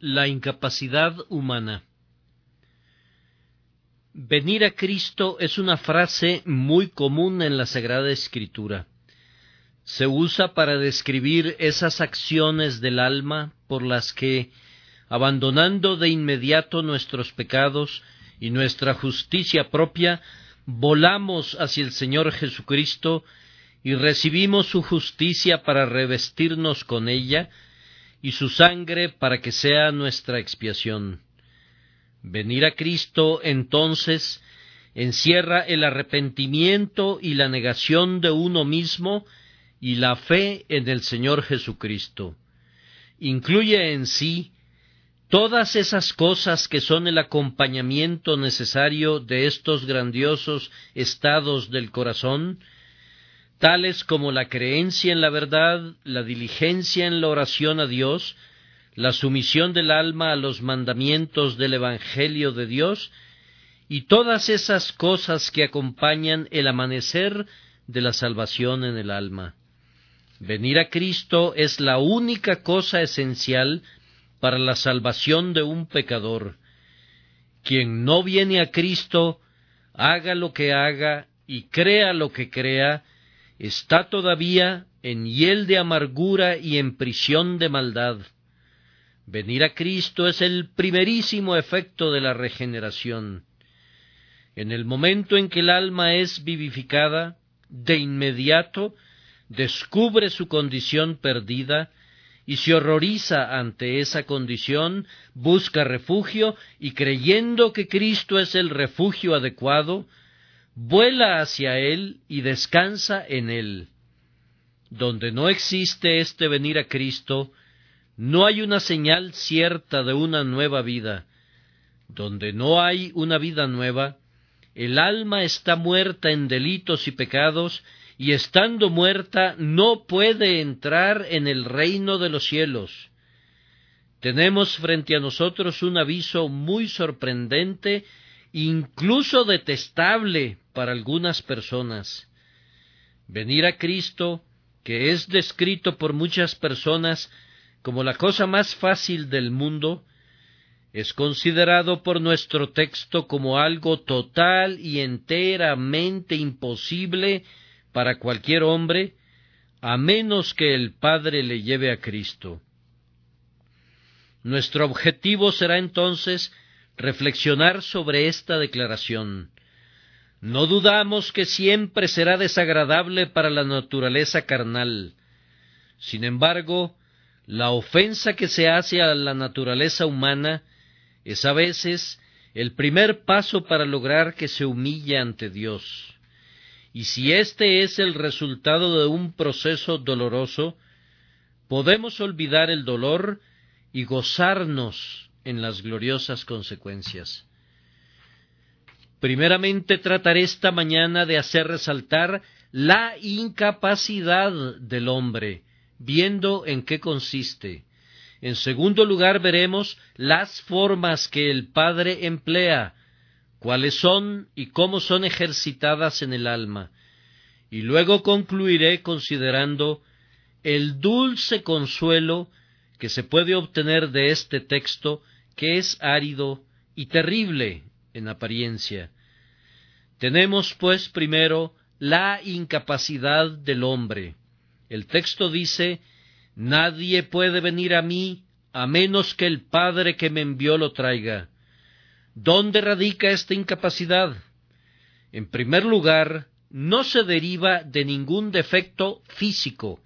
La incapacidad humana. Venir a Cristo es una frase muy común en la Sagrada Escritura. Se usa para describir esas acciones del alma por las que, abandonando de inmediato nuestros pecados y nuestra justicia propia, volamos hacia el Señor Jesucristo y recibimos su justicia para revestirnos con ella, y su sangre para que sea nuestra expiación. Venir a Cristo entonces encierra el arrepentimiento y la negación de uno mismo y la fe en el Señor Jesucristo. Incluye en sí todas esas cosas que son el acompañamiento necesario de estos grandiosos estados del corazón, tales como la creencia en la verdad, la diligencia en la oración a Dios, la sumisión del alma a los mandamientos del Evangelio de Dios, y todas esas cosas que acompañan el amanecer de la salvación en el alma. Venir a Cristo es la única cosa esencial para la salvación de un pecador. Quien no viene a Cristo, haga lo que haga y crea lo que crea, está todavía en hiel de amargura y en prisión de maldad. Venir a Cristo es el primerísimo efecto de la regeneración. En el momento en que el alma es vivificada, de inmediato descubre su condición perdida y se horroriza ante esa condición, busca refugio y creyendo que Cristo es el refugio adecuado, vuela hacia Él y descansa en Él. Donde no existe este venir a Cristo, no hay una señal cierta de una nueva vida. Donde no hay una vida nueva, el alma está muerta en delitos y pecados, y estando muerta no puede entrar en el reino de los cielos. Tenemos frente a nosotros un aviso muy sorprendente incluso detestable para algunas personas. Venir a Cristo, que es descrito por muchas personas como la cosa más fácil del mundo, es considerado por nuestro texto como algo total y enteramente imposible para cualquier hombre, a menos que el Padre le lleve a Cristo. Nuestro objetivo será entonces reflexionar sobre esta declaración. No dudamos que siempre será desagradable para la naturaleza carnal. Sin embargo, la ofensa que se hace a la naturaleza humana es a veces el primer paso para lograr que se humille ante Dios. Y si este es el resultado de un proceso doloroso, podemos olvidar el dolor y gozarnos en las gloriosas consecuencias. Primeramente trataré esta mañana de hacer resaltar la incapacidad del hombre, viendo en qué consiste. En segundo lugar veremos las formas que el Padre emplea, cuáles son y cómo son ejercitadas en el alma. Y luego concluiré considerando el dulce consuelo que se puede obtener de este texto que es árido y terrible en apariencia. Tenemos, pues, primero la incapacidad del hombre. El texto dice Nadie puede venir a mí a menos que el Padre que me envió lo traiga. ¿Dónde radica esta incapacidad? En primer lugar, no se deriva de ningún defecto físico.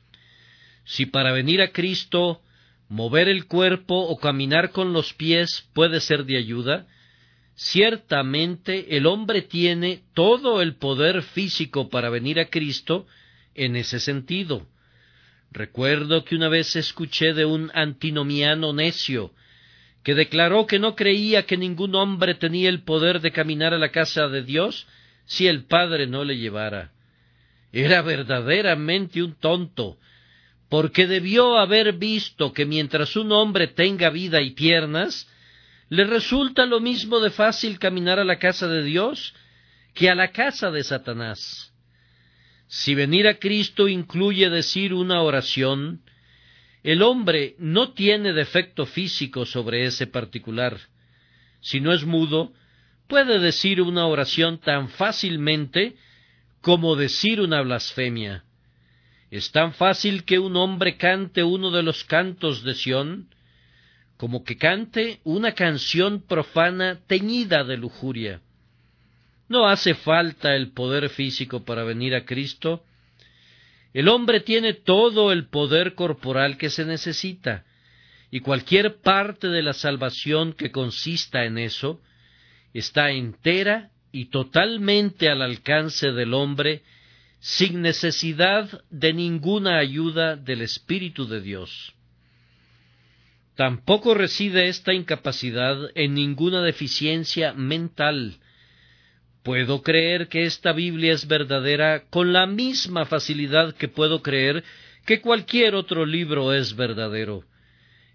Si para venir a Cristo mover el cuerpo o caminar con los pies puede ser de ayuda, ciertamente el hombre tiene todo el poder físico para venir a Cristo en ese sentido. Recuerdo que una vez escuché de un antinomiano necio, que declaró que no creía que ningún hombre tenía el poder de caminar a la casa de Dios si el Padre no le llevara. Era verdaderamente un tonto, porque debió haber visto que mientras un hombre tenga vida y piernas, le resulta lo mismo de fácil caminar a la casa de Dios que a la casa de Satanás. Si venir a Cristo incluye decir una oración, El hombre no tiene defecto físico sobre ese particular. Si no es mudo, puede decir una oración tan fácilmente como decir una blasfemia. Es tan fácil que un hombre cante uno de los cantos de Sión, como que cante una canción profana teñida de lujuria. No hace falta el poder físico para venir a Cristo. El hombre tiene todo el poder corporal que se necesita, y cualquier parte de la salvación que consista en eso está entera y totalmente al alcance del hombre sin necesidad de ninguna ayuda del Espíritu de Dios. Tampoco reside esta incapacidad en ninguna deficiencia mental. Puedo creer que esta Biblia es verdadera con la misma facilidad que puedo creer que cualquier otro libro es verdadero.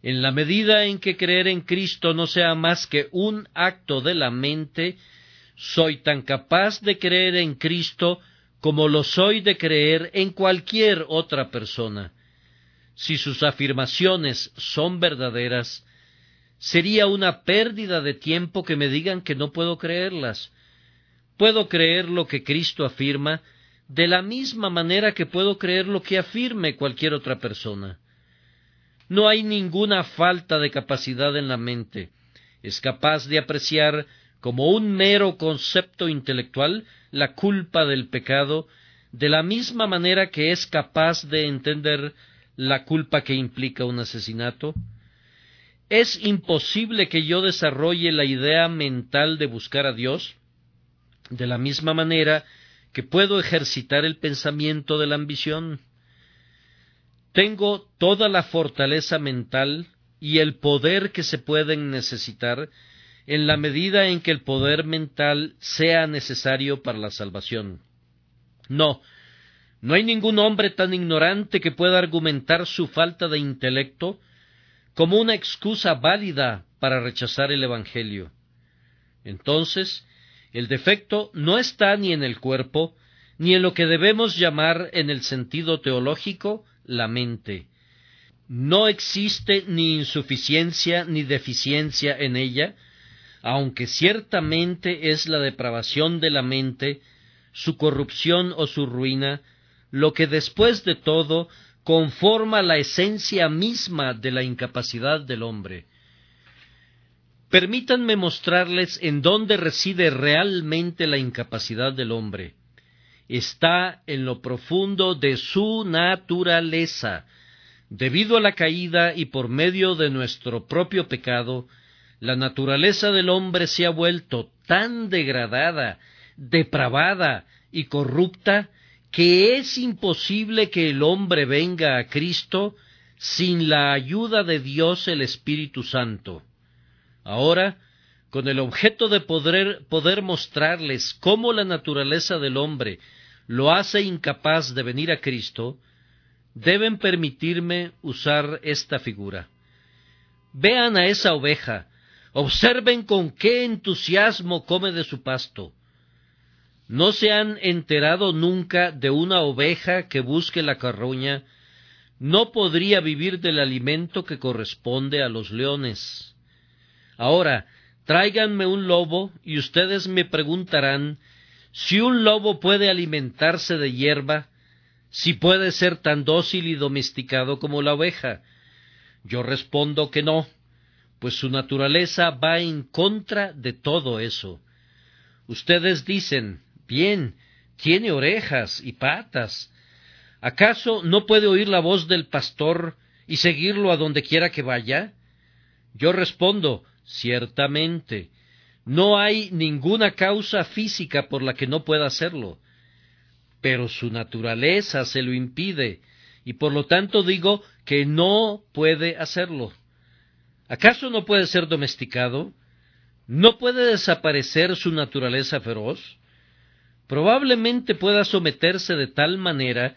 En la medida en que creer en Cristo no sea más que un acto de la mente, soy tan capaz de creer en Cristo como lo soy de creer en cualquier otra persona. Si sus afirmaciones son verdaderas, sería una pérdida de tiempo que me digan que no puedo creerlas. Puedo creer lo que Cristo afirma de la misma manera que puedo creer lo que afirme cualquier otra persona. No hay ninguna falta de capacidad en la mente. Es capaz de apreciar como un mero concepto intelectual la culpa del pecado, de la misma manera que es capaz de entender la culpa que implica un asesinato? ¿Es imposible que yo desarrolle la idea mental de buscar a Dios? De la misma manera que puedo ejercitar el pensamiento de la ambición. Tengo toda la fortaleza mental y el poder que se pueden necesitar en la medida en que el poder mental sea necesario para la salvación. No, no hay ningún hombre tan ignorante que pueda argumentar su falta de intelecto como una excusa válida para rechazar el Evangelio. Entonces, el defecto no está ni en el cuerpo, ni en lo que debemos llamar en el sentido teológico la mente. No existe ni insuficiencia ni deficiencia en ella, aunque ciertamente es la depravación de la mente, su corrupción o su ruina, lo que después de todo conforma la esencia misma de la incapacidad del hombre. Permítanme mostrarles en dónde reside realmente la incapacidad del hombre. Está en lo profundo de su naturaleza. Debido a la caída y por medio de nuestro propio pecado, la naturaleza del hombre se ha vuelto tan degradada, depravada y corrupta que es imposible que el hombre venga a Cristo sin la ayuda de Dios el Espíritu Santo. Ahora, con el objeto de poder, poder mostrarles cómo la naturaleza del hombre lo hace incapaz de venir a Cristo, deben permitirme usar esta figura. Vean a esa oveja, Observen con qué entusiasmo come de su pasto. ¿No se han enterado nunca de una oveja que busque la carroña? No podría vivir del alimento que corresponde a los leones. Ahora, tráiganme un lobo y ustedes me preguntarán si un lobo puede alimentarse de hierba, si puede ser tan dócil y domesticado como la oveja. Yo respondo que no pues su naturaleza va en contra de todo eso. Ustedes dicen, bien, tiene orejas y patas. ¿Acaso no puede oír la voz del pastor y seguirlo a donde quiera que vaya? Yo respondo, ciertamente, no hay ninguna causa física por la que no pueda hacerlo, pero su naturaleza se lo impide, y por lo tanto digo que no puede hacerlo. ¿Acaso no puede ser domesticado? ¿No puede desaparecer su naturaleza feroz? Probablemente pueda someterse de tal manera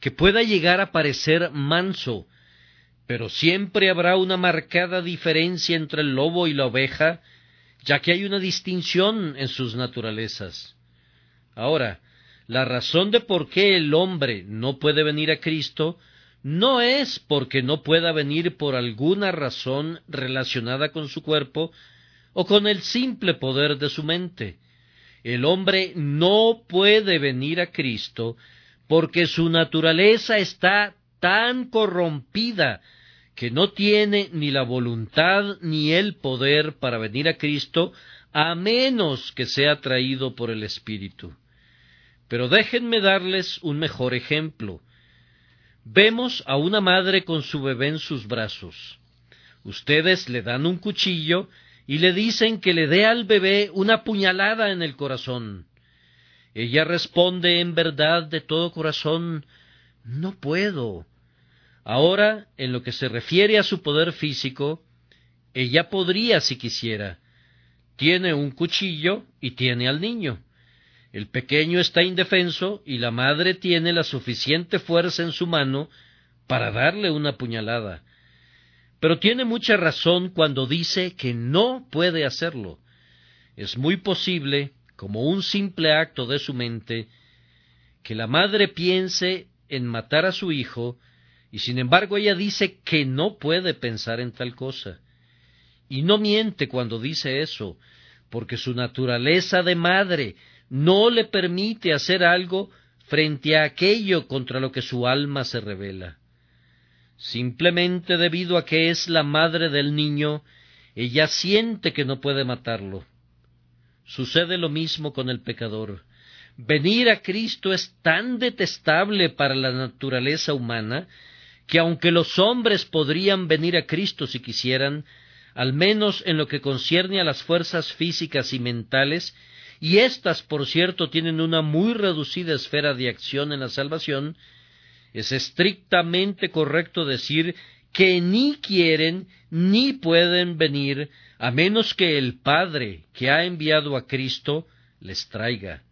que pueda llegar a parecer manso, pero siempre habrá una marcada diferencia entre el lobo y la oveja, ya que hay una distinción en sus naturalezas. Ahora, la razón de por qué el hombre no puede venir a Cristo no es porque no pueda venir por alguna razón relacionada con su cuerpo o con el simple poder de su mente. El hombre no puede venir a Cristo porque su naturaleza está tan corrompida que no tiene ni la voluntad ni el poder para venir a Cristo a menos que sea traído por el Espíritu. Pero déjenme darles un mejor ejemplo. Vemos a una madre con su bebé en sus brazos. Ustedes le dan un cuchillo y le dicen que le dé al bebé una puñalada en el corazón. Ella responde en verdad de todo corazón No puedo. Ahora, en lo que se refiere a su poder físico, ella podría si quisiera. Tiene un cuchillo y tiene al niño. El pequeño está indefenso y la madre tiene la suficiente fuerza en su mano para darle una puñalada. Pero tiene mucha razón cuando dice que no puede hacerlo. Es muy posible, como un simple acto de su mente, que la madre piense en matar a su hijo, y sin embargo ella dice que no puede pensar en tal cosa. Y no miente cuando dice eso, porque su naturaleza de madre no le permite hacer algo frente a aquello contra lo que su alma se revela. Simplemente debido a que es la madre del niño, ella siente que no puede matarlo. Sucede lo mismo con el pecador. Venir a Cristo es tan detestable para la naturaleza humana que aunque los hombres podrían venir a Cristo si quisieran, al menos en lo que concierne a las fuerzas físicas y mentales, y éstas, por cierto, tienen una muy reducida esfera de acción en la salvación, es estrictamente correcto decir que ni quieren ni pueden venir a menos que el Padre que ha enviado a Cristo les traiga.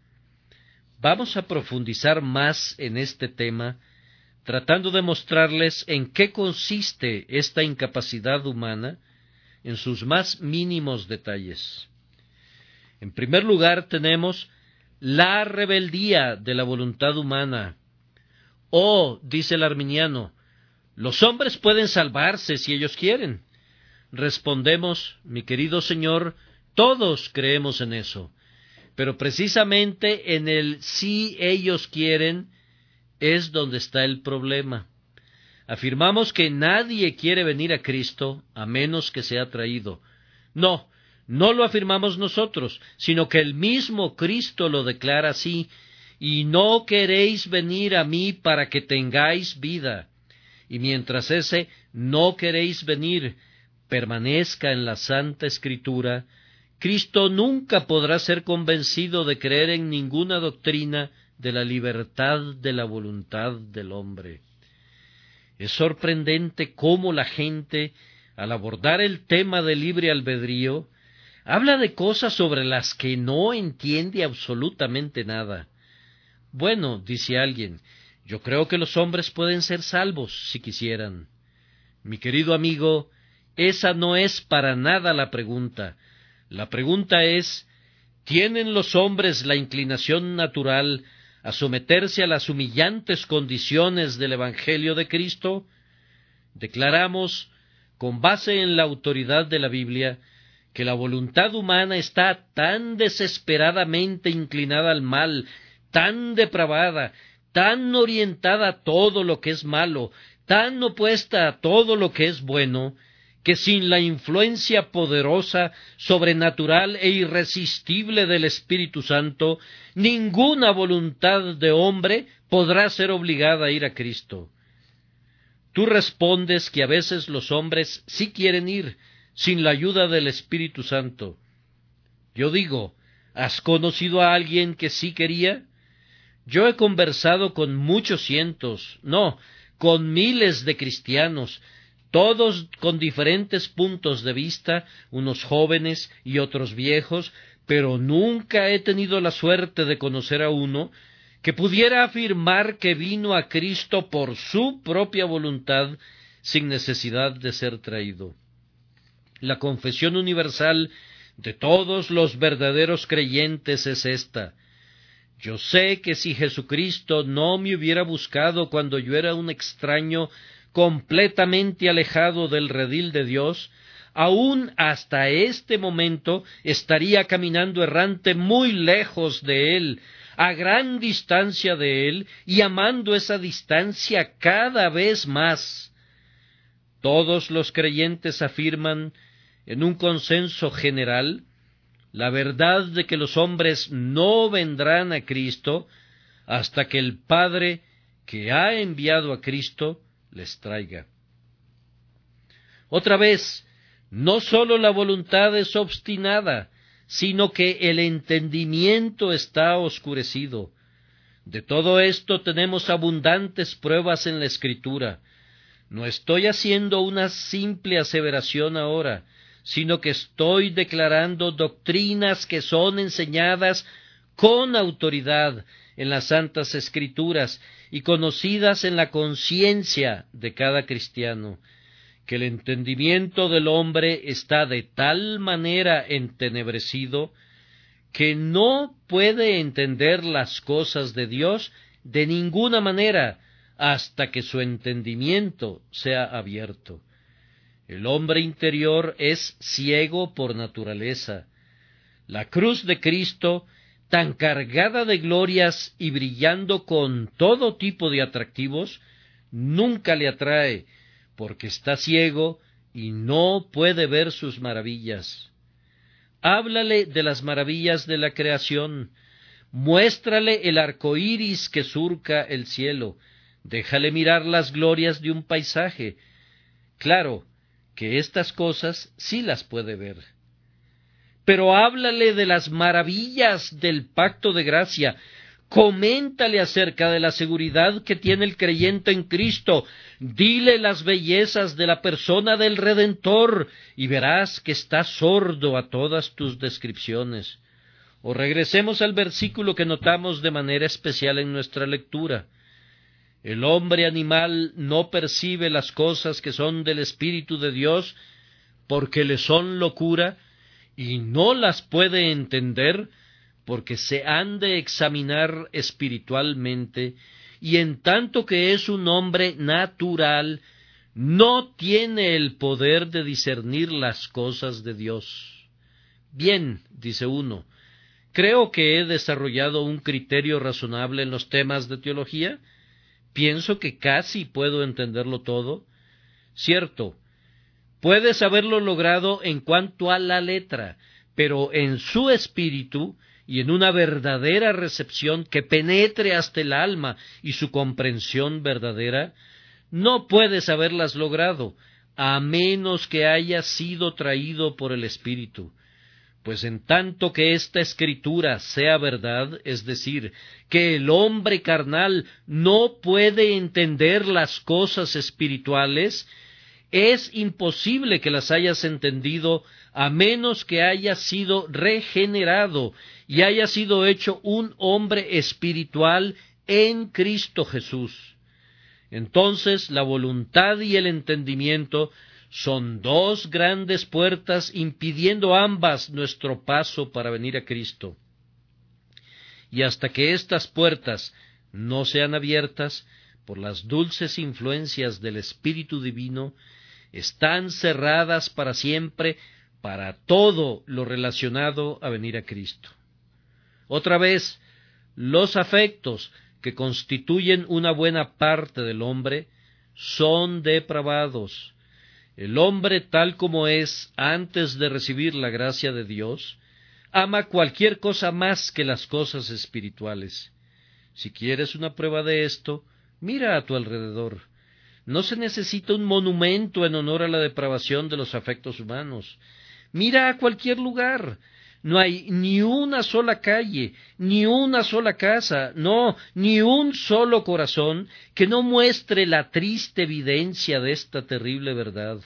Vamos a profundizar más en este tema, tratando de mostrarles en qué consiste esta incapacidad humana en sus más mínimos detalles. En primer lugar tenemos la rebeldía de la voluntad humana. Oh, dice el arminiano, los hombres pueden salvarse si ellos quieren. Respondemos, mi querido Señor, todos creemos en eso, pero precisamente en el si ellos quieren es donde está el problema. Afirmamos que nadie quiere venir a Cristo a menos que sea traído. No, no lo afirmamos nosotros, sino que el mismo Cristo lo declara así, y no queréis venir a mí para que tengáis vida. Y mientras ese no queréis venir permanezca en la Santa Escritura, Cristo nunca podrá ser convencido de creer en ninguna doctrina de la libertad de la voluntad del hombre. Es sorprendente cómo la gente, al abordar el tema del libre albedrío, Habla de cosas sobre las que no entiende absolutamente nada. Bueno, dice alguien, yo creo que los hombres pueden ser salvos si quisieran. Mi querido amigo, esa no es para nada la pregunta. La pregunta es ¿tienen los hombres la inclinación natural a someterse a las humillantes condiciones del Evangelio de Cristo? Declaramos, con base en la autoridad de la Biblia, que la voluntad humana está tan desesperadamente inclinada al mal, tan depravada, tan orientada a todo lo que es malo, tan opuesta a todo lo que es bueno, que sin la influencia poderosa, sobrenatural e irresistible del Espíritu Santo, ninguna voluntad de hombre podrá ser obligada a ir a Cristo. Tú respondes que a veces los hombres sí quieren ir, sin la ayuda del Espíritu Santo. Yo digo, ¿has conocido a alguien que sí quería? Yo he conversado con muchos cientos, no, con miles de cristianos, todos con diferentes puntos de vista, unos jóvenes y otros viejos, pero nunca he tenido la suerte de conocer a uno que pudiera afirmar que vino a Cristo por su propia voluntad sin necesidad de ser traído la confesión universal de todos los verdaderos creyentes es esta. Yo sé que si Jesucristo no me hubiera buscado cuando yo era un extraño completamente alejado del redil de Dios, aún hasta este momento estaría caminando errante muy lejos de Él, a gran distancia de Él, y amando esa distancia cada vez más. Todos los creyentes afirman, en un consenso general, la verdad de que los hombres no vendrán a Cristo hasta que el Padre que ha enviado a Cristo les traiga. Otra vez, no sólo la voluntad es obstinada, sino que el entendimiento está oscurecido. De todo esto tenemos abundantes pruebas en la Escritura. No estoy haciendo una simple aseveración ahora, sino que estoy declarando doctrinas que son enseñadas con autoridad en las Santas Escrituras y conocidas en la conciencia de cada cristiano, que el entendimiento del hombre está de tal manera entenebrecido que no puede entender las cosas de Dios de ninguna manera hasta que su entendimiento sea abierto. El hombre interior es ciego por naturaleza. La cruz de Cristo, tan cargada de glorias y brillando con todo tipo de atractivos, nunca le atrae, porque está ciego y no puede ver sus maravillas. Háblale de las maravillas de la creación, muéstrale el arco iris que surca el cielo, déjale mirar las glorias de un paisaje. Claro, que estas cosas sí las puede ver. Pero háblale de las maravillas del pacto de gracia, coméntale acerca de la seguridad que tiene el creyente en Cristo, dile las bellezas de la persona del Redentor, y verás que está sordo a todas tus descripciones. O regresemos al versículo que notamos de manera especial en nuestra lectura. El hombre animal no percibe las cosas que son del Espíritu de Dios porque le son locura y no las puede entender porque se han de examinar espiritualmente y en tanto que es un hombre natural, no tiene el poder de discernir las cosas de Dios. Bien, dice uno, creo que he desarrollado un criterio razonable en los temas de teología, pienso que casi puedo entenderlo todo. Cierto, puedes haberlo logrado en cuanto a la letra, pero en su espíritu y en una verdadera recepción que penetre hasta el alma y su comprensión verdadera, no puedes haberlas logrado, a menos que haya sido traído por el Espíritu pues en tanto que esta escritura sea verdad, es decir, que el hombre carnal no puede entender las cosas espirituales, es imposible que las hayas entendido a menos que haya sido regenerado y haya sido hecho un hombre espiritual en Cristo Jesús. Entonces la voluntad y el entendimiento son dos grandes puertas impidiendo ambas nuestro paso para venir a Cristo. Y hasta que estas puertas no sean abiertas por las dulces influencias del Espíritu Divino, están cerradas para siempre para todo lo relacionado a venir a Cristo. Otra vez, los afectos que constituyen una buena parte del hombre son depravados, el hombre tal como es antes de recibir la gracia de Dios, ama cualquier cosa más que las cosas espirituales. Si quieres una prueba de esto, mira a tu alrededor. No se necesita un monumento en honor a la depravación de los afectos humanos. Mira a cualquier lugar. No hay ni una sola calle, ni una sola casa, no, ni un solo corazón que no muestre la triste evidencia de esta terrible verdad.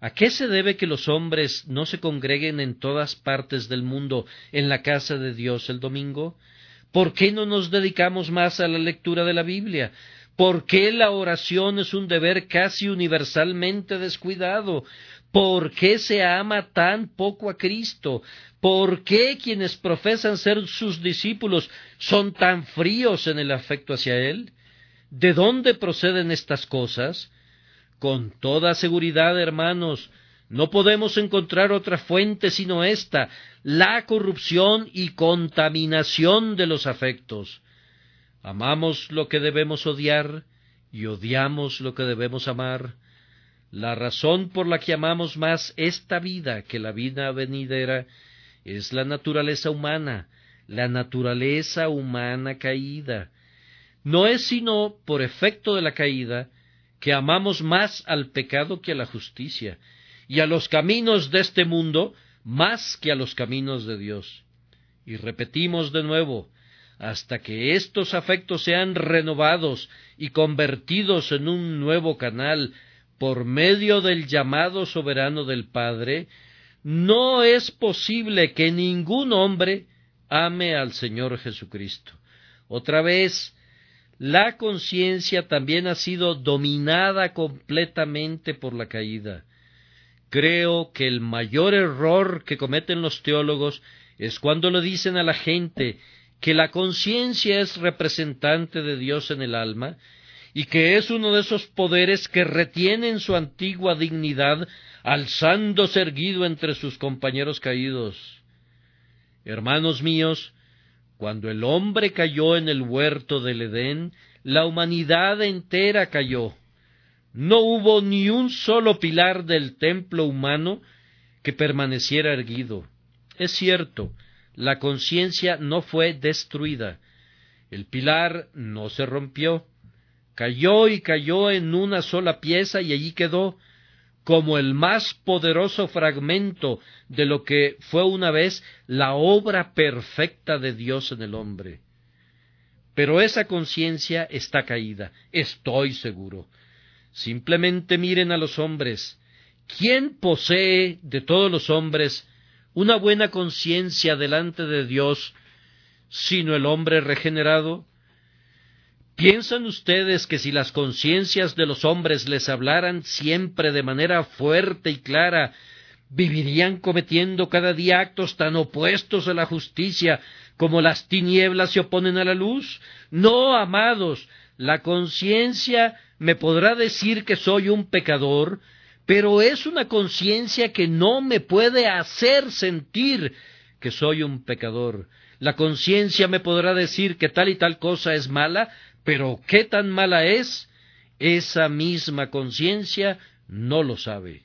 ¿A qué se debe que los hombres no se congreguen en todas partes del mundo en la casa de Dios el domingo? ¿Por qué no nos dedicamos más a la lectura de la Biblia? ¿Por qué la oración es un deber casi universalmente descuidado? ¿Por qué se ama tan poco a Cristo? ¿Por qué quienes profesan ser sus discípulos son tan fríos en el afecto hacia Él? ¿De dónde proceden estas cosas? Con toda seguridad, hermanos, no podemos encontrar otra fuente sino esta, la corrupción y contaminación de los afectos. Amamos lo que debemos odiar y odiamos lo que debemos amar. La razón por la que amamos más esta vida que la vida venidera es la naturaleza humana, la naturaleza humana caída. No es sino por efecto de la caída que amamos más al pecado que a la justicia, y a los caminos de este mundo más que a los caminos de Dios. Y repetimos de nuevo, hasta que estos afectos sean renovados y convertidos en un nuevo canal por medio del llamado soberano del Padre, no es posible que ningún hombre ame al Señor Jesucristo. Otra vez, la conciencia también ha sido dominada completamente por la caída. Creo que el mayor error que cometen los teólogos es cuando le dicen a la gente que la conciencia es representante de Dios en el alma y que es uno de esos poderes que retienen su antigua dignidad alzándose erguido entre sus compañeros caídos. Hermanos míos, cuando el hombre cayó en el huerto del Edén, la humanidad entera cayó. No hubo ni un solo pilar del templo humano que permaneciera erguido. Es cierto, la conciencia no fue destruida. El pilar no se rompió. Cayó y cayó en una sola pieza y allí quedó, como el más poderoso fragmento de lo que fue una vez la obra perfecta de Dios en el hombre. Pero esa conciencia está caída, estoy seguro. Simplemente miren a los hombres. ¿Quién posee de todos los hombres una buena conciencia delante de Dios, sino el hombre regenerado? ¿Piensan ustedes que si las conciencias de los hombres les hablaran siempre de manera fuerte y clara, vivirían cometiendo cada día actos tan opuestos a la justicia como las tinieblas se oponen a la luz? No, amados, la conciencia me podrá decir que soy un pecador, pero es una conciencia que no me puede hacer sentir que soy un pecador. La conciencia me podrá decir que tal y tal cosa es mala, pero qué tan mala es, esa misma conciencia no lo sabe.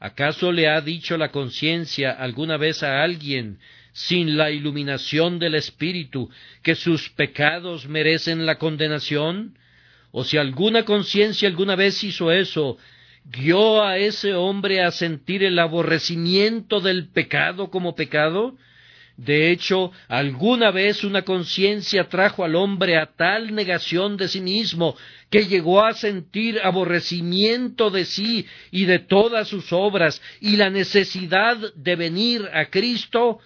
¿Acaso le ha dicho la conciencia alguna vez a alguien, sin la iluminación del Espíritu, que sus pecados merecen la condenación? ¿O si alguna conciencia alguna vez hizo eso, guió a ese hombre a sentir el aborrecimiento del pecado como pecado? De hecho, alguna vez una conciencia trajo al hombre a tal negación de sí mismo que llegó a sentir aborrecimiento de sí y de todas sus obras y la necesidad de venir a Cristo.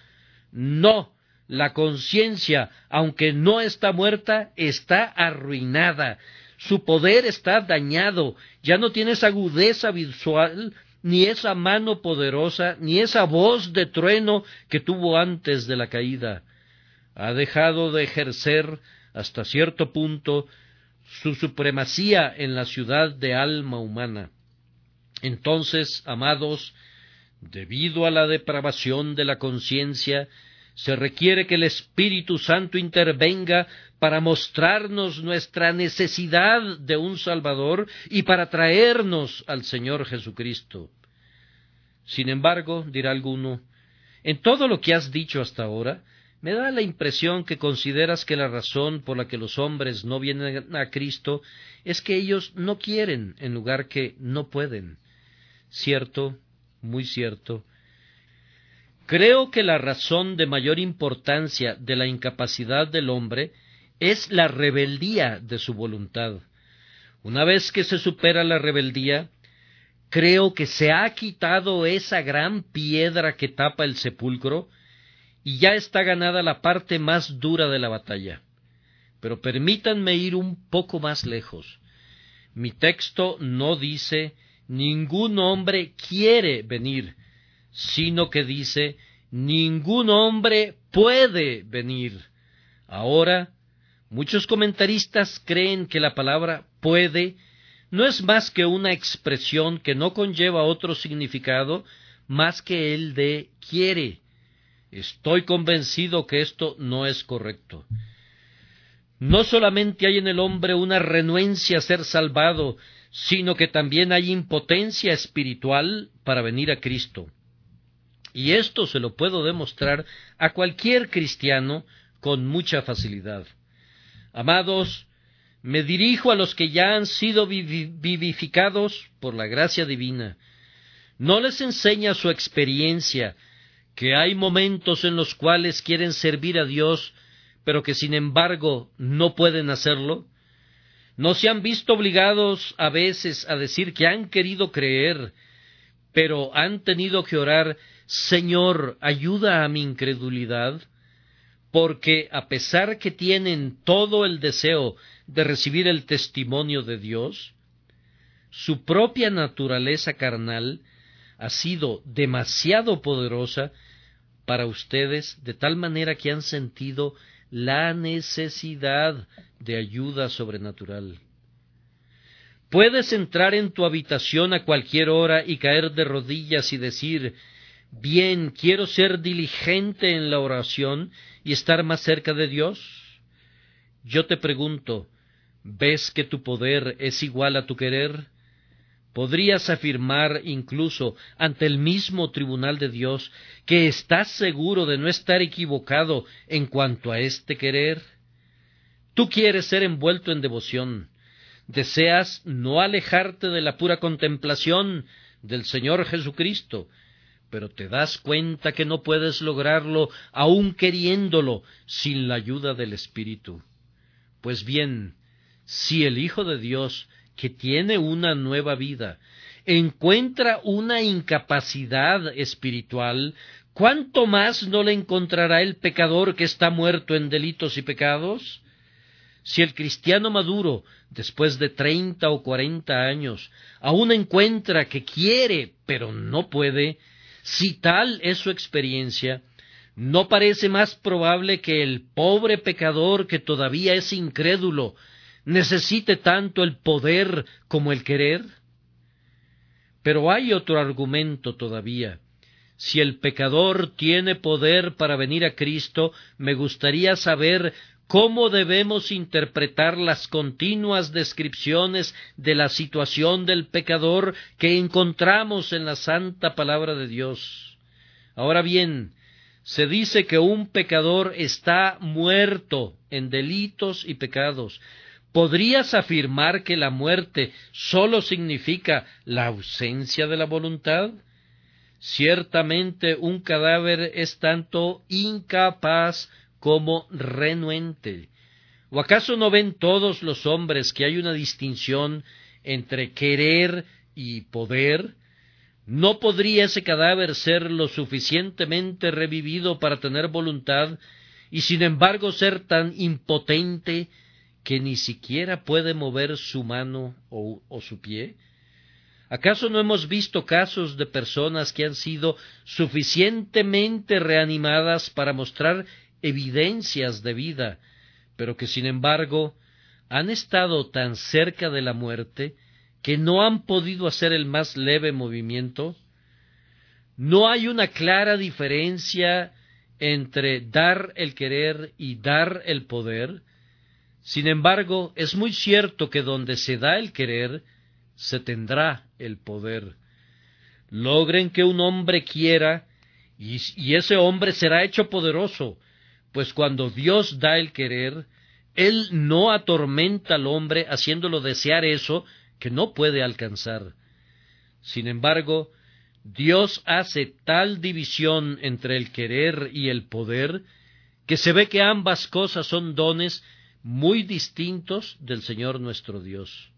No, la conciencia, aunque no está muerta, está arruinada su poder está dañado, ya no tiene esa agudeza visual, ni esa mano poderosa, ni esa voz de trueno que tuvo antes de la caída. Ha dejado de ejercer hasta cierto punto su supremacía en la ciudad de alma humana. Entonces, amados, debido a la depravación de la conciencia, se requiere que el Espíritu Santo intervenga para mostrarnos nuestra necesidad de un Salvador y para traernos al Señor Jesucristo. Sin embargo, dirá alguno, en todo lo que has dicho hasta ahora, me da la impresión que consideras que la razón por la que los hombres no vienen a Cristo es que ellos no quieren en lugar que no pueden. Cierto, muy cierto, Creo que la razón de mayor importancia de la incapacidad del hombre es la rebeldía de su voluntad. Una vez que se supera la rebeldía, creo que se ha quitado esa gran piedra que tapa el sepulcro y ya está ganada la parte más dura de la batalla. Pero permítanme ir un poco más lejos. Mi texto no dice ningún hombre quiere venir, sino que dice, ningún hombre puede venir. Ahora, muchos comentaristas creen que la palabra puede no es más que una expresión que no conlleva otro significado más que el de quiere. Estoy convencido que esto no es correcto. No solamente hay en el hombre una renuencia a ser salvado, sino que también hay impotencia espiritual para venir a Cristo. Y esto se lo puedo demostrar a cualquier cristiano con mucha facilidad. Amados, me dirijo a los que ya han sido vivificados por la gracia divina. No les enseña su experiencia que hay momentos en los cuales quieren servir a Dios, pero que sin embargo no pueden hacerlo. No se han visto obligados a veces a decir que han querido creer, pero han tenido que orar Señor, ayuda a mi incredulidad, porque a pesar que tienen todo el deseo de recibir el testimonio de Dios, su propia naturaleza carnal ha sido demasiado poderosa para ustedes de tal manera que han sentido la necesidad de ayuda sobrenatural. Puedes entrar en tu habitación a cualquier hora y caer de rodillas y decir Bien, quiero ser diligente en la oración y estar más cerca de Dios. Yo te pregunto, ¿ves que tu poder es igual a tu querer? ¿Podrías afirmar incluso ante el mismo tribunal de Dios que estás seguro de no estar equivocado en cuanto a este querer? Tú quieres ser envuelto en devoción, deseas no alejarte de la pura contemplación del Señor Jesucristo, pero te das cuenta que no puedes lograrlo aun queriéndolo sin la ayuda del Espíritu. Pues bien, si el Hijo de Dios, que tiene una nueva vida, encuentra una incapacidad espiritual, ¿cuánto más no le encontrará el pecador que está muerto en delitos y pecados? Si el cristiano maduro, después de treinta o cuarenta años, aún encuentra que quiere, pero no puede, si tal es su experiencia, ¿no parece más probable que el pobre pecador que todavía es incrédulo necesite tanto el poder como el querer? Pero hay otro argumento todavía. Si el pecador tiene poder para venir a Cristo, me gustaría saber cómo debemos interpretar las continuas descripciones de la situación del pecador que encontramos en la santa palabra de Dios. Ahora bien, se dice que un pecador está muerto en delitos y pecados. ¿Podrías afirmar que la muerte sólo significa la ausencia de la voluntad? Ciertamente un cadáver es tanto incapaz como renuente. ¿O acaso no ven todos los hombres que hay una distinción entre querer y poder? ¿No podría ese cadáver ser lo suficientemente revivido para tener voluntad y sin embargo ser tan impotente que ni siquiera puede mover su mano o, o su pie? ¿Acaso no hemos visto casos de personas que han sido suficientemente reanimadas para mostrar evidencias de vida, pero que sin embargo han estado tan cerca de la muerte que no han podido hacer el más leve movimiento? ¿No hay una clara diferencia entre dar el querer y dar el poder? Sin embargo, es muy cierto que donde se da el querer, se tendrá el poder. Logren que un hombre quiera, y, ese hombre será hecho poderoso, pues cuando Dios da el querer, Él no atormenta al hombre haciéndolo desear eso que no puede alcanzar. Sin embargo, Dios hace tal división entre el querer y el poder que se ve que ambas cosas son dones muy distintos del Señor nuestro Dios.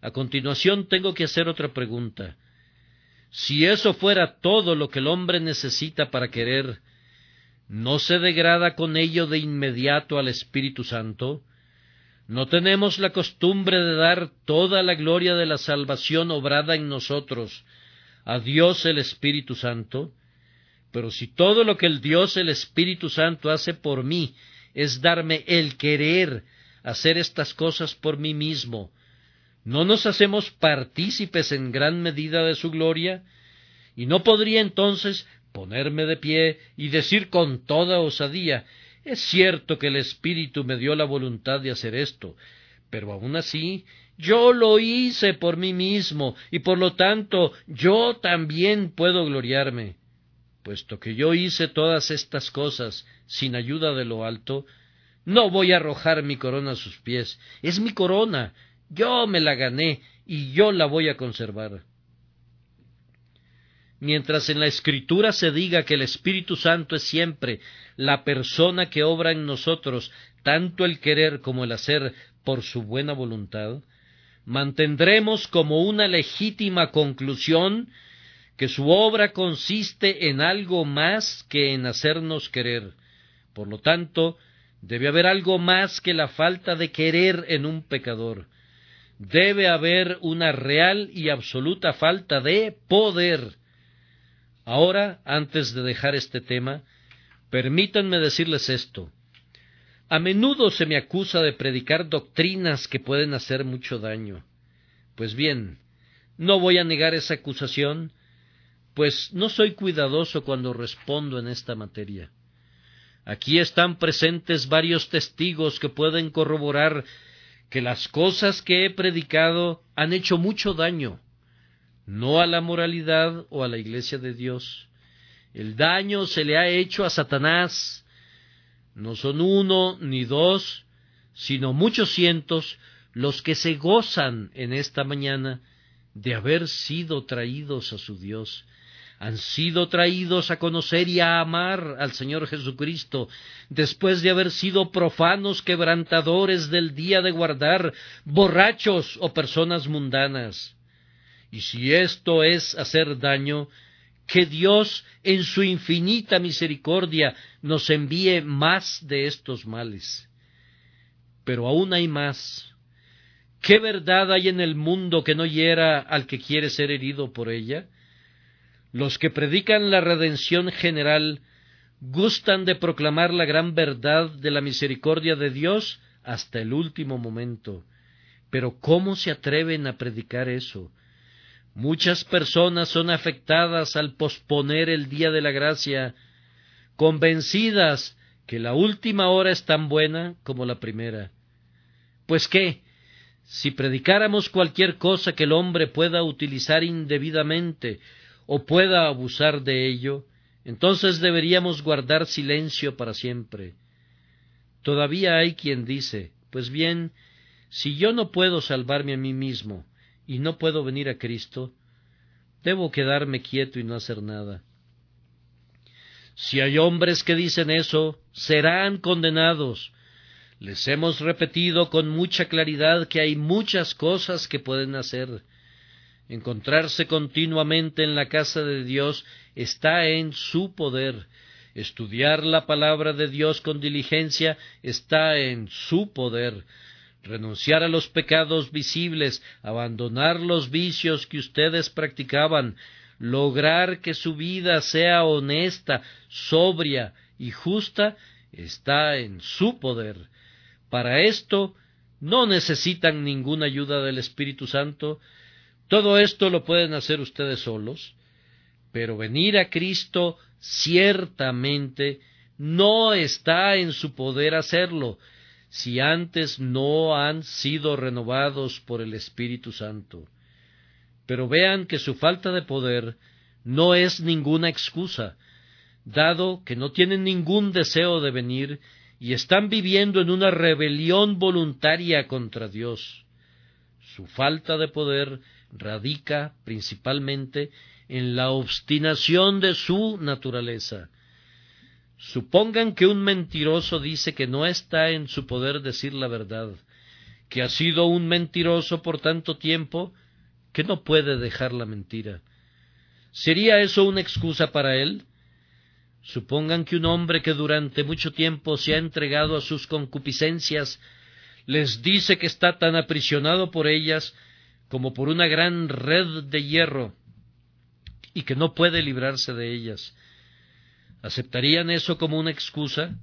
A continuación tengo que hacer otra pregunta. Si eso fuera todo lo que el hombre necesita para querer, ¿No se degrada con ello de inmediato al Espíritu Santo? No tenemos la costumbre de dar toda la gloria de la salvación obrada en nosotros a Dios el Espíritu Santo, pero si todo lo que el Dios el Espíritu Santo hace por mí es darme el querer hacer estas cosas por mí mismo, ¿no nos hacemos partícipes en gran medida de su gloria? ¿Y no podría entonces ponerme de pie y decir con toda osadía es cierto que el Espíritu me dio la voluntad de hacer esto, pero aun así yo lo hice por mí mismo, y por lo tanto yo también puedo gloriarme. Puesto que yo hice todas estas cosas sin ayuda de lo alto, no voy a arrojar mi corona a sus pies. Es mi corona. Yo me la gané y yo la voy a conservar. Mientras en la Escritura se diga que el Espíritu Santo es siempre la persona que obra en nosotros tanto el querer como el hacer por su buena voluntad, mantendremos como una legítima conclusión que su obra consiste en algo más que en hacernos querer. Por lo tanto, debe haber algo más que la falta de querer en un pecador. Debe haber una real y absoluta falta de poder Ahora, antes de dejar este tema, permítanme decirles esto. A menudo se me acusa de predicar doctrinas que pueden hacer mucho daño. Pues bien, no voy a negar esa acusación, pues no soy cuidadoso cuando respondo en esta materia. Aquí están presentes varios testigos que pueden corroborar que las cosas que he predicado han hecho mucho daño no a la moralidad o a la iglesia de Dios. El daño se le ha hecho a Satanás. No son uno ni dos, sino muchos cientos los que se gozan en esta mañana de haber sido traídos a su Dios. Han sido traídos a conocer y a amar al Señor Jesucristo, después de haber sido profanos quebrantadores del día de guardar, borrachos o personas mundanas. Y si esto es hacer daño, que Dios en su infinita misericordia nos envíe más de estos males. Pero aún hay más. ¿Qué verdad hay en el mundo que no hiera al que quiere ser herido por ella? Los que predican la redención general gustan de proclamar la gran verdad de la misericordia de Dios hasta el último momento. Pero ¿cómo se atreven a predicar eso? Muchas personas son afectadas al posponer el día de la gracia, convencidas que la última hora es tan buena como la primera. Pues qué, si predicáramos cualquier cosa que el hombre pueda utilizar indebidamente o pueda abusar de ello, entonces deberíamos guardar silencio para siempre. Todavía hay quien dice, pues bien, si yo no puedo salvarme a mí mismo, y no puedo venir a Cristo, debo quedarme quieto y no hacer nada. Si hay hombres que dicen eso, serán condenados. Les hemos repetido con mucha claridad que hay muchas cosas que pueden hacer. Encontrarse continuamente en la casa de Dios está en su poder. Estudiar la palabra de Dios con diligencia está en su poder renunciar a los pecados visibles, abandonar los vicios que ustedes practicaban, lograr que su vida sea honesta, sobria y justa, está en su poder. Para esto no necesitan ninguna ayuda del Espíritu Santo, todo esto lo pueden hacer ustedes solos, pero venir a Cristo ciertamente no está en su poder hacerlo, si antes no han sido renovados por el Espíritu Santo. Pero vean que su falta de poder no es ninguna excusa, dado que no tienen ningún deseo de venir y están viviendo en una rebelión voluntaria contra Dios. Su falta de poder radica principalmente en la obstinación de su naturaleza, Supongan que un mentiroso dice que no está en su poder decir la verdad, que ha sido un mentiroso por tanto tiempo que no puede dejar la mentira. ¿Sería eso una excusa para él? Supongan que un hombre que durante mucho tiempo se ha entregado a sus concupiscencias les dice que está tan aprisionado por ellas como por una gran red de hierro y que no puede librarse de ellas. ¿Aceptarían eso como una excusa?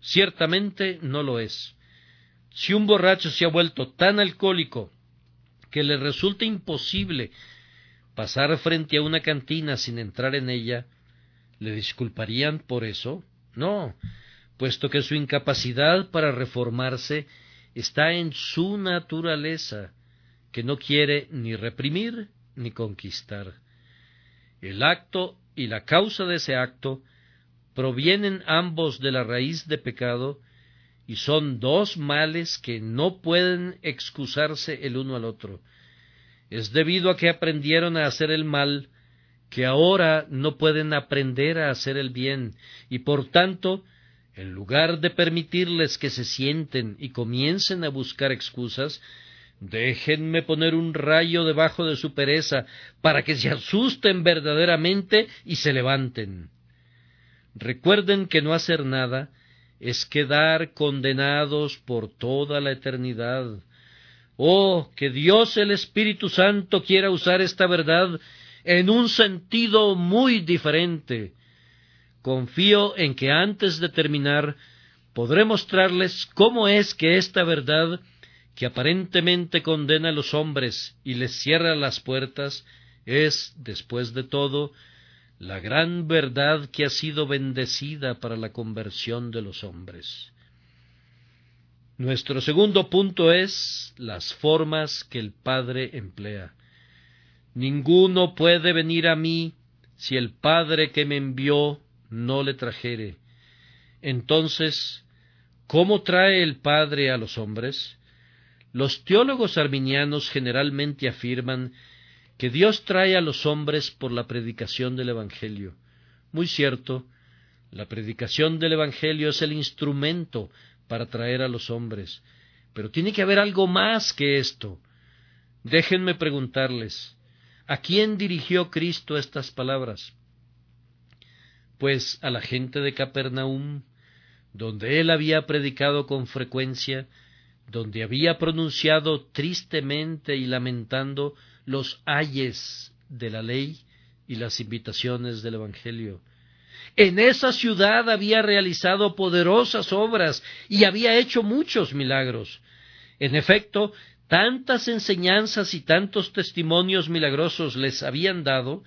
Ciertamente no lo es. Si un borracho se ha vuelto tan alcohólico que le resulta imposible pasar frente a una cantina sin entrar en ella, ¿le disculparían por eso? No, puesto que su incapacidad para reformarse está en su naturaleza, que no quiere ni reprimir ni conquistar. El acto y la causa de ese acto provienen ambos de la raíz de pecado y son dos males que no pueden excusarse el uno al otro. Es debido a que aprendieron a hacer el mal que ahora no pueden aprender a hacer el bien y por tanto en lugar de permitirles que se sienten y comiencen a buscar excusas, déjenme poner un rayo debajo de su pereza para que se asusten verdaderamente y se levanten. Recuerden que no hacer nada es quedar condenados por toda la eternidad. Oh, que Dios el Espíritu Santo quiera usar esta verdad en un sentido muy diferente. Confío en que antes de terminar podré mostrarles cómo es que esta verdad, que aparentemente condena a los hombres y les cierra las puertas, es, después de todo, la gran verdad que ha sido bendecida para la conversión de los hombres. Nuestro segundo punto es las formas que el Padre emplea. Ninguno puede venir a mí si el Padre que me envió no le trajere. Entonces, ¿cómo trae el Padre a los hombres? Los teólogos arminianos generalmente afirman que Dios trae a los hombres por la predicación del Evangelio. Muy cierto, la predicación del Evangelio es el instrumento para traer a los hombres, pero tiene que haber algo más que esto. Déjenme preguntarles, ¿a quién dirigió Cristo estas palabras? Pues a la gente de Capernaum, donde él había predicado con frecuencia, donde había pronunciado tristemente y lamentando los ayes de la ley y las invitaciones del Evangelio. En esa ciudad había realizado poderosas obras y había hecho muchos milagros. En efecto, tantas enseñanzas y tantos testimonios milagrosos les habían dado,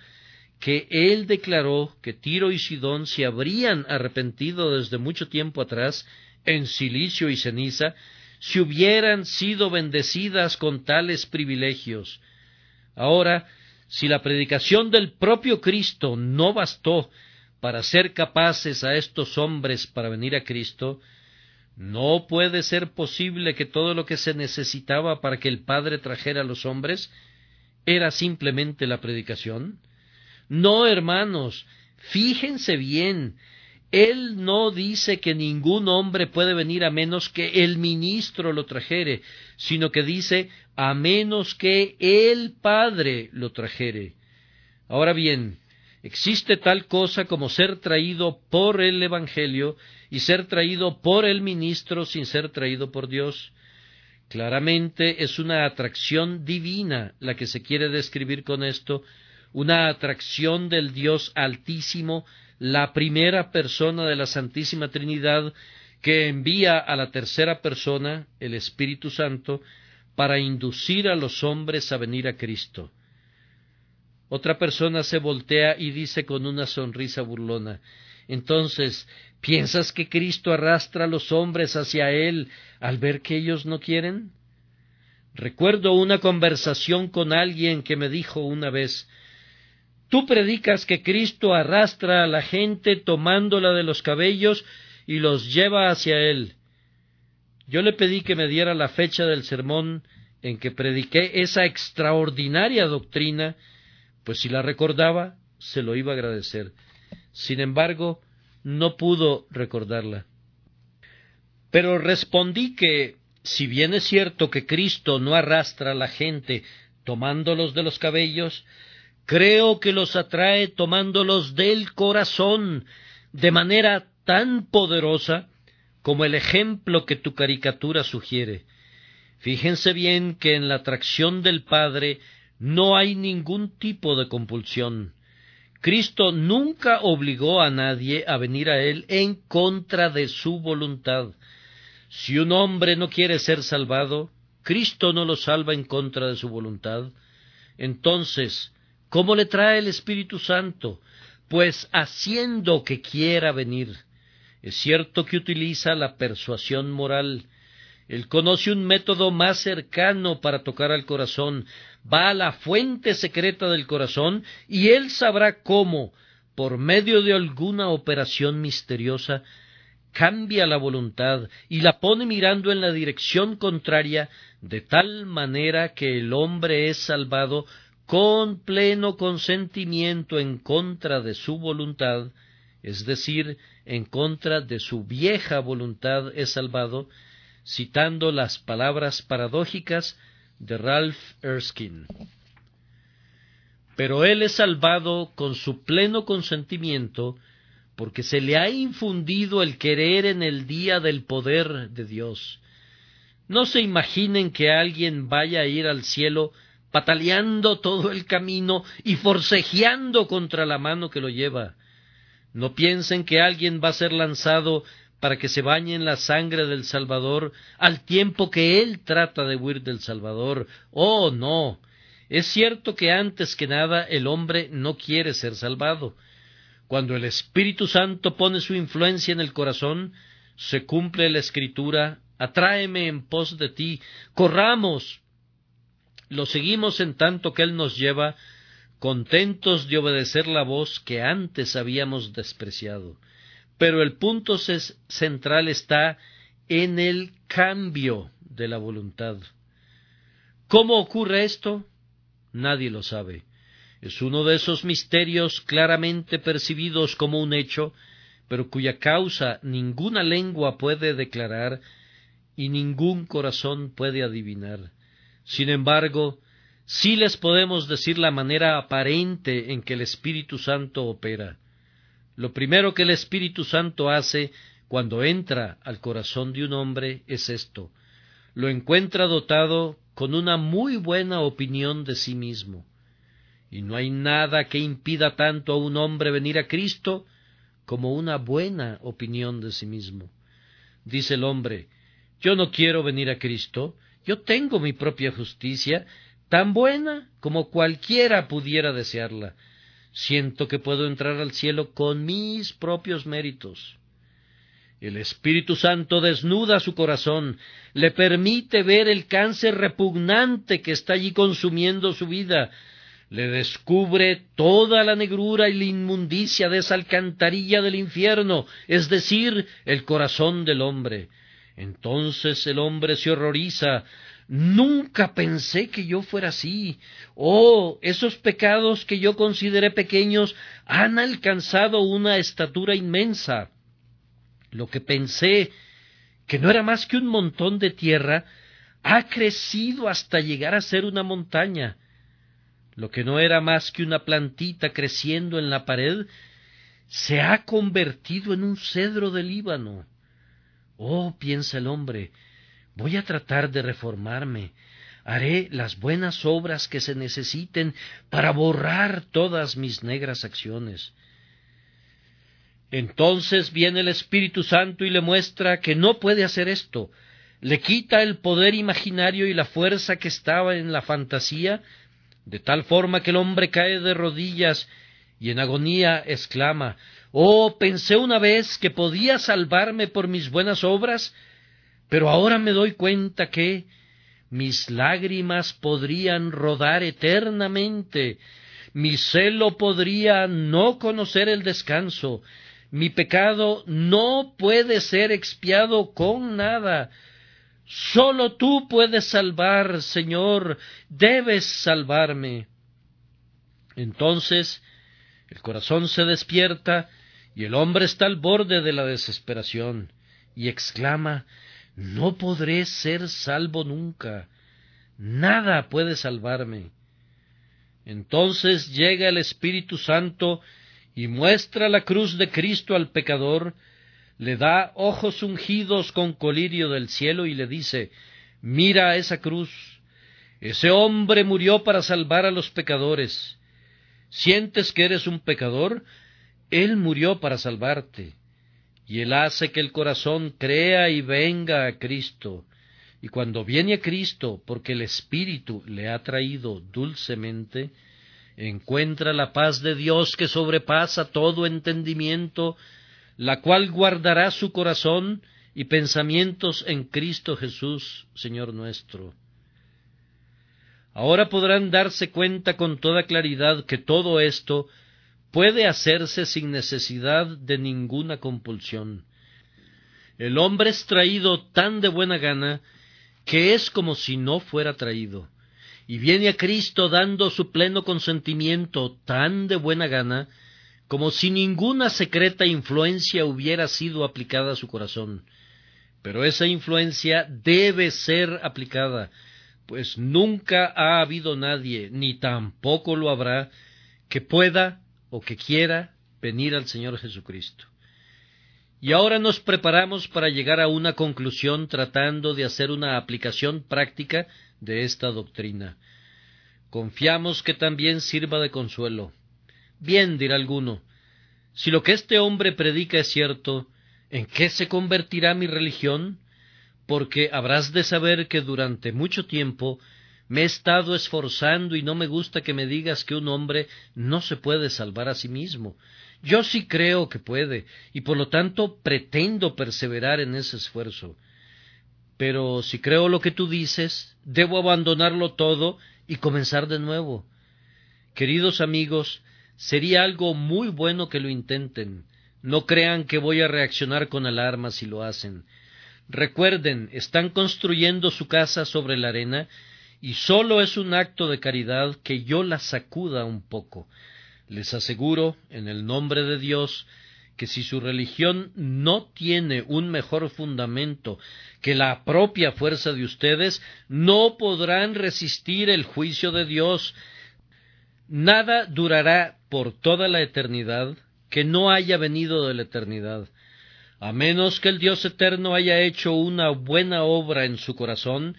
que él declaró que Tiro y Sidón se habrían arrepentido desde mucho tiempo atrás en silicio y ceniza si hubieran sido bendecidas con tales privilegios, Ahora, si la predicación del propio Cristo no bastó para hacer capaces a estos hombres para venir a Cristo, ¿no puede ser posible que todo lo que se necesitaba para que el Padre trajera a los hombres era simplemente la predicación? No, hermanos, fíjense bien, él no dice que ningún hombre puede venir a menos que el ministro lo trajere, sino que dice a menos que el Padre lo trajere. Ahora bien, existe tal cosa como ser traído por el Evangelio y ser traído por el ministro sin ser traído por Dios. Claramente es una atracción divina la que se quiere describir con esto, una atracción del Dios Altísimo la primera persona de la Santísima Trinidad que envía a la tercera persona, el Espíritu Santo, para inducir a los hombres a venir a Cristo. Otra persona se voltea y dice con una sonrisa burlona Entonces, ¿piensas que Cristo arrastra a los hombres hacia Él al ver que ellos no quieren? Recuerdo una conversación con alguien que me dijo una vez Tú predicas que Cristo arrastra a la gente tomándola de los cabellos y los lleva hacia Él. Yo le pedí que me diera la fecha del sermón en que prediqué esa extraordinaria doctrina, pues si la recordaba, se lo iba a agradecer. Sin embargo, no pudo recordarla. Pero respondí que, si bien es cierto que Cristo no arrastra a la gente tomándolos de los cabellos, creo que los atrae tomándolos del corazón de manera tan poderosa como el ejemplo que tu caricatura sugiere. Fíjense bien que en la atracción del Padre no hay ningún tipo de compulsión. Cristo nunca obligó a nadie a venir a Él en contra de su voluntad. Si un hombre no quiere ser salvado, Cristo no lo salva en contra de su voluntad. Entonces, ¿cómo le trae el Espíritu Santo? Pues haciendo que quiera venir. Es cierto que utiliza la persuasión moral, él conoce un método más cercano para tocar al corazón, va a la fuente secreta del corazón y él sabrá cómo, por medio de alguna operación misteriosa, cambia la voluntad y la pone mirando en la dirección contraria, de tal manera que el hombre es salvado con pleno consentimiento en contra de su voluntad, es decir, en contra de su vieja voluntad es salvado, citando las palabras paradójicas de Ralph Erskine. Pero él es salvado con su pleno consentimiento porque se le ha infundido el querer en el día del poder de Dios. No se imaginen que alguien vaya a ir al cielo pataleando todo el camino y forcejeando contra la mano que lo lleva. No piensen que alguien va a ser lanzado para que se bañe en la sangre del Salvador al tiempo que Él trata de huir del Salvador. Oh, no. Es cierto que antes que nada el hombre no quiere ser salvado. Cuando el Espíritu Santo pone su influencia en el corazón, se cumple la escritura Atráeme en pos de ti, corramos. Lo seguimos en tanto que Él nos lleva, contentos de obedecer la voz que antes habíamos despreciado pero el punto central está en el cambio de la voluntad. ¿Cómo ocurre esto? Nadie lo sabe. Es uno de esos misterios claramente percibidos como un hecho, pero cuya causa ninguna lengua puede declarar y ningún corazón puede adivinar. Sin embargo, sí les podemos decir la manera aparente en que el Espíritu Santo opera. Lo primero que el Espíritu Santo hace cuando entra al corazón de un hombre es esto lo encuentra dotado con una muy buena opinión de sí mismo. Y no hay nada que impida tanto a un hombre venir a Cristo como una buena opinión de sí mismo. Dice el hombre, yo no quiero venir a Cristo, yo tengo mi propia justicia, tan buena como cualquiera pudiera desearla, siento que puedo entrar al cielo con mis propios méritos. El Espíritu Santo desnuda su corazón, le permite ver el cáncer repugnante que está allí consumiendo su vida, le descubre toda la negrura y la inmundicia de esa alcantarilla del infierno, es decir, el corazón del hombre. Entonces el hombre se horroriza, Nunca pensé que yo fuera así. Oh, esos pecados que yo consideré pequeños han alcanzado una estatura inmensa. Lo que pensé que no era más que un montón de tierra ha crecido hasta llegar a ser una montaña. Lo que no era más que una plantita creciendo en la pared se ha convertido en un cedro del Líbano. Oh, piensa el hombre, Voy a tratar de reformarme. Haré las buenas obras que se necesiten para borrar todas mis negras acciones. Entonces viene el Espíritu Santo y le muestra que no puede hacer esto. Le quita el poder imaginario y la fuerza que estaba en la fantasía, de tal forma que el hombre cae de rodillas y en agonía exclama Oh, pensé una vez que podía salvarme por mis buenas obras, pero ahora me doy cuenta que mis lágrimas podrían rodar eternamente, mi celo podría no conocer el descanso, mi pecado no puede ser expiado con nada. Solo tú puedes salvar, Señor, debes salvarme. Entonces el corazón se despierta y el hombre está al borde de la desesperación y exclama no podré ser salvo nunca. Nada puede salvarme. Entonces llega el Espíritu Santo y muestra la cruz de Cristo al pecador, le da ojos ungidos con colirio del cielo y le dice Mira esa cruz. Ese hombre murió para salvar a los pecadores. ¿Sientes que eres un pecador? Él murió para salvarte. Y Él hace que el corazón crea y venga a Cristo. Y cuando viene a Cristo, porque el Espíritu le ha traído dulcemente, encuentra la paz de Dios que sobrepasa todo entendimiento, la cual guardará su corazón y pensamientos en Cristo Jesús, Señor nuestro. Ahora podrán darse cuenta con toda claridad que todo esto puede hacerse sin necesidad de ninguna compulsión. El hombre es traído tan de buena gana que es como si no fuera traído, y viene a Cristo dando su pleno consentimiento tan de buena gana como si ninguna secreta influencia hubiera sido aplicada a su corazón. Pero esa influencia debe ser aplicada, pues nunca ha habido nadie, ni tampoco lo habrá, que pueda o que quiera venir al Señor Jesucristo. Y ahora nos preparamos para llegar a una conclusión tratando de hacer una aplicación práctica de esta doctrina. Confiamos que también sirva de consuelo. Bien, dirá alguno, si lo que este hombre predica es cierto, ¿En qué se convertirá mi religión? Porque habrás de saber que durante mucho tiempo me he estado esforzando y no me gusta que me digas que un hombre no se puede salvar a sí mismo. Yo sí creo que puede, y por lo tanto pretendo perseverar en ese esfuerzo. Pero si creo lo que tú dices, debo abandonarlo todo y comenzar de nuevo. Queridos amigos, sería algo muy bueno que lo intenten. No crean que voy a reaccionar con alarma si lo hacen. Recuerden, están construyendo su casa sobre la arena y solo es un acto de caridad que yo la sacuda un poco. Les aseguro, en el nombre de Dios, que si su religión no tiene un mejor fundamento que la propia fuerza de ustedes, no podrán resistir el juicio de Dios. Nada durará por toda la eternidad que no haya venido de la eternidad, a menos que el Dios eterno haya hecho una buena obra en su corazón,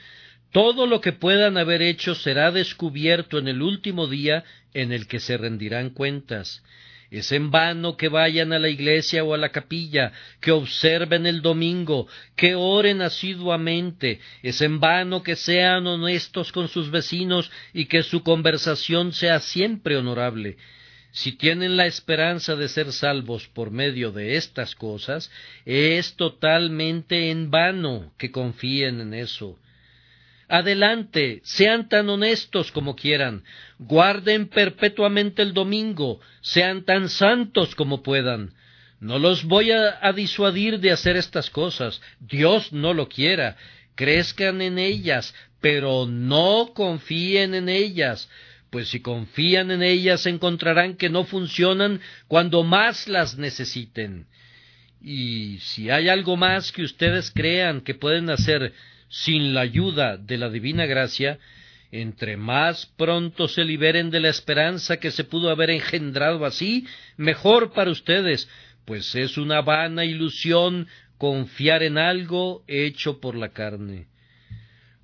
todo lo que puedan haber hecho será descubierto en el último día en el que se rendirán cuentas. Es en vano que vayan a la iglesia o a la capilla, que observen el domingo, que oren asiduamente, es en vano que sean honestos con sus vecinos y que su conversación sea siempre honorable. Si tienen la esperanza de ser salvos por medio de estas cosas, es totalmente en vano que confíen en eso. Adelante, sean tan honestos como quieran, guarden perpetuamente el domingo, sean tan santos como puedan. No los voy a, disuadir de hacer estas cosas, Dios no lo quiera, crezcan en ellas, pero no confíen en ellas, pues si confían en ellas encontrarán que no funcionan cuando más las necesiten. Y si hay algo más que ustedes crean que pueden hacer sin la ayuda de la divina gracia, entre más pronto se liberen de la esperanza que se pudo haber engendrado así, mejor para ustedes, pues es una vana ilusión confiar en algo hecho por la carne.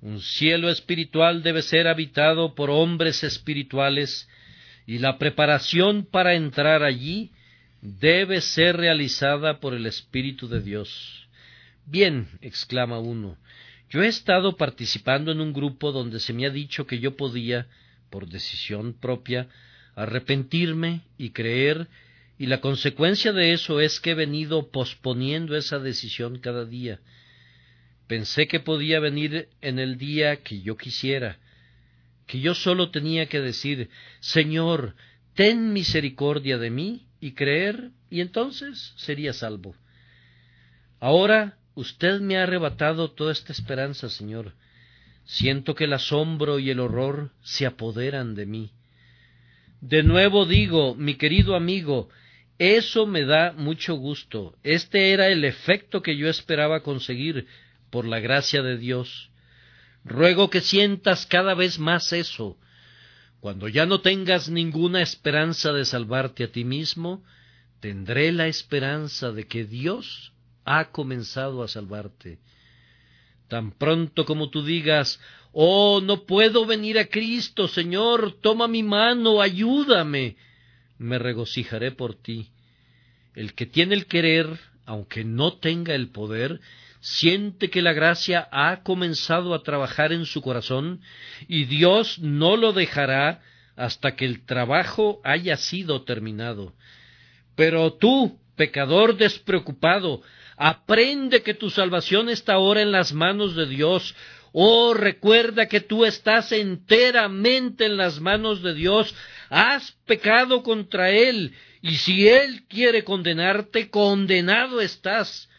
Un cielo espiritual debe ser habitado por hombres espirituales y la preparación para entrar allí debe ser realizada por el Espíritu de Dios. Bien, exclama uno, yo he estado participando en un grupo donde se me ha dicho que yo podía, por decisión propia, arrepentirme y creer, y la consecuencia de eso es que he venido posponiendo esa decisión cada día. Pensé que podía venir en el día que yo quisiera, que yo solo tenía que decir Señor, ten misericordia de mí y creer, y entonces sería salvo. Ahora usted me ha arrebatado toda esta esperanza, Señor. Siento que el asombro y el horror se apoderan de mí. De nuevo digo, mi querido amigo, eso me da mucho gusto. Este era el efecto que yo esperaba conseguir por la gracia de Dios. Ruego que sientas cada vez más eso. Cuando ya no tengas ninguna esperanza de salvarte a ti mismo, tendré la esperanza de que Dios ha comenzado a salvarte. Tan pronto como tú digas, Oh, no puedo venir a Cristo, Señor, toma mi mano, ayúdame, me regocijaré por ti. El que tiene el querer, aunque no tenga el poder, siente que la gracia ha comenzado a trabajar en su corazón y Dios no lo dejará hasta que el trabajo haya sido terminado. Pero tú, pecador despreocupado, aprende que tu salvación está ahora en las manos de Dios. Oh, recuerda que tú estás enteramente en las manos de Dios. Has pecado contra Él, y si Él quiere condenarte, condenado estás.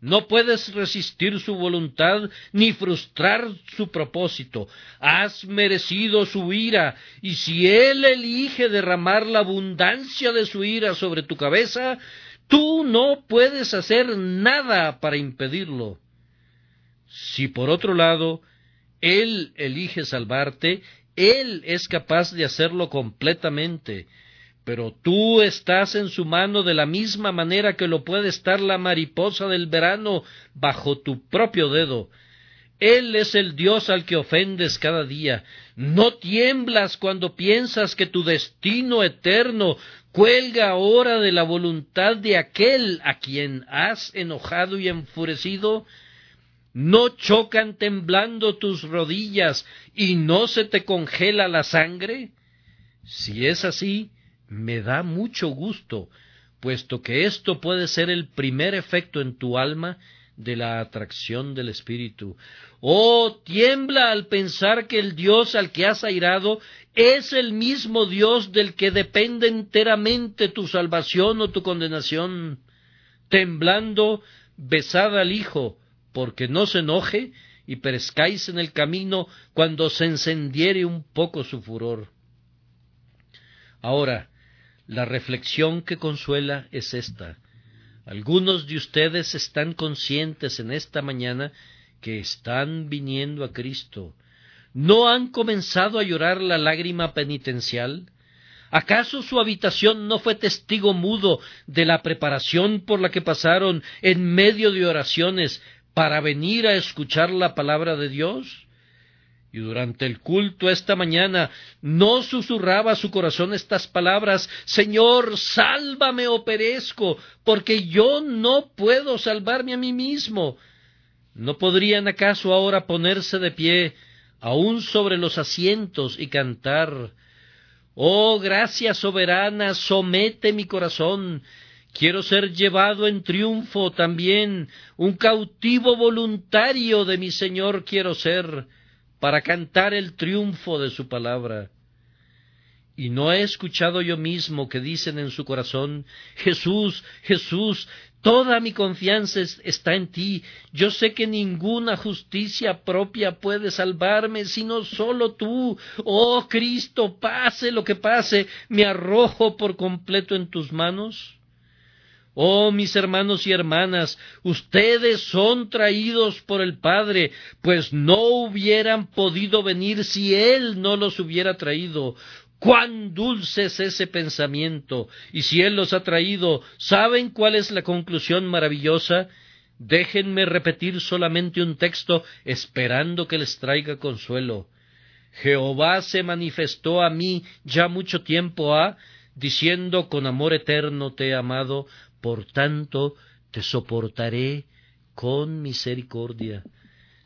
No puedes resistir su voluntad ni frustrar su propósito. Has merecido su ira, y si Él elige derramar la abundancia de su ira sobre tu cabeza, tú no puedes hacer nada para impedirlo. Si por otro lado Él elige salvarte, Él es capaz de hacerlo completamente pero tú estás en su mano de la misma manera que lo puede estar la mariposa del verano bajo tu propio dedo. Él es el Dios al que ofendes cada día. No tiemblas cuando piensas que tu destino eterno cuelga ahora de la voluntad de aquel a quien has enojado y enfurecido. No chocan temblando tus rodillas y no se te congela la sangre. Si es así, me da mucho gusto, puesto que esto puede ser el primer efecto en tu alma de la atracción del Espíritu. Oh, tiembla al pensar que el Dios al que has airado es el mismo Dios del que depende enteramente tu salvación o tu condenación. Temblando, besad al Hijo, porque no se enoje y perezcáis en el camino cuando se encendiere un poco su furor. Ahora, la reflexión que consuela es esta. Algunos de ustedes están conscientes en esta mañana que están viniendo a Cristo. ¿No han comenzado a llorar la lágrima penitencial? ¿Acaso su habitación no fue testigo mudo de la preparación por la que pasaron en medio de oraciones para venir a escuchar la palabra de Dios? Y durante el culto esta mañana no susurraba su corazón estas palabras Señor, sálvame o perezco, porque yo no puedo salvarme a mí mismo. ¿No podrían acaso ahora ponerse de pie, aún sobre los asientos, y cantar Oh gracia soberana, somete mi corazón, quiero ser llevado en triunfo también, un cautivo voluntario de mi Señor quiero ser para cantar el triunfo de su palabra. Y no he escuchado yo mismo que dicen en su corazón Jesús, Jesús, toda mi confianza está en ti. Yo sé que ninguna justicia propia puede salvarme, sino solo tú. Oh Cristo, pase lo que pase, me arrojo por completo en tus manos. Oh, mis hermanos y hermanas, ustedes son traídos por el Padre, pues no hubieran podido venir si Él no los hubiera traído. Cuán dulce es ese pensamiento. Y si Él los ha traído, ¿saben cuál es la conclusión maravillosa? Déjenme repetir solamente un texto esperando que les traiga consuelo. Jehová se manifestó a mí ya mucho tiempo ha, diciendo con amor eterno te he amado, por tanto te soportaré con misericordia.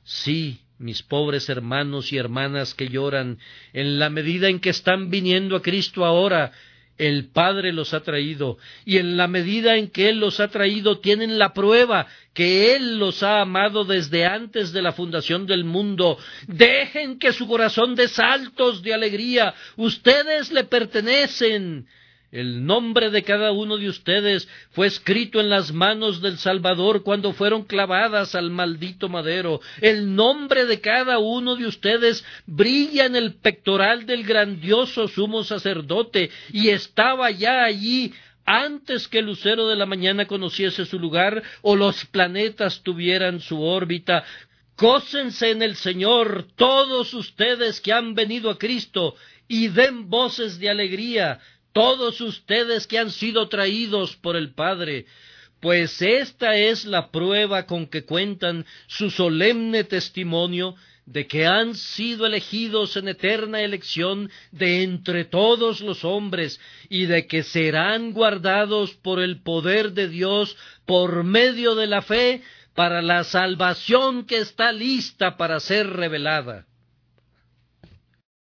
Sí, mis pobres hermanos y hermanas que lloran, en la medida en que están viniendo a Cristo ahora, el Padre los ha traído, y en la medida en que Él los ha traído tienen la prueba que Él los ha amado desde antes de la fundación del mundo. Dejen que su corazón dé saltos de alegría. Ustedes le pertenecen. El nombre de cada uno de ustedes fue escrito en las manos del Salvador cuando fueron clavadas al maldito madero. El nombre de cada uno de ustedes brilla en el pectoral del grandioso sumo sacerdote y estaba ya allí antes que el lucero de la mañana conociese su lugar o los planetas tuvieran su órbita. Cósense en el Señor todos ustedes que han venido a Cristo y den voces de alegría todos ustedes que han sido traídos por el Padre, pues esta es la prueba con que cuentan su solemne testimonio de que han sido elegidos en eterna elección de entre todos los hombres y de que serán guardados por el poder de Dios por medio de la fe para la salvación que está lista para ser revelada.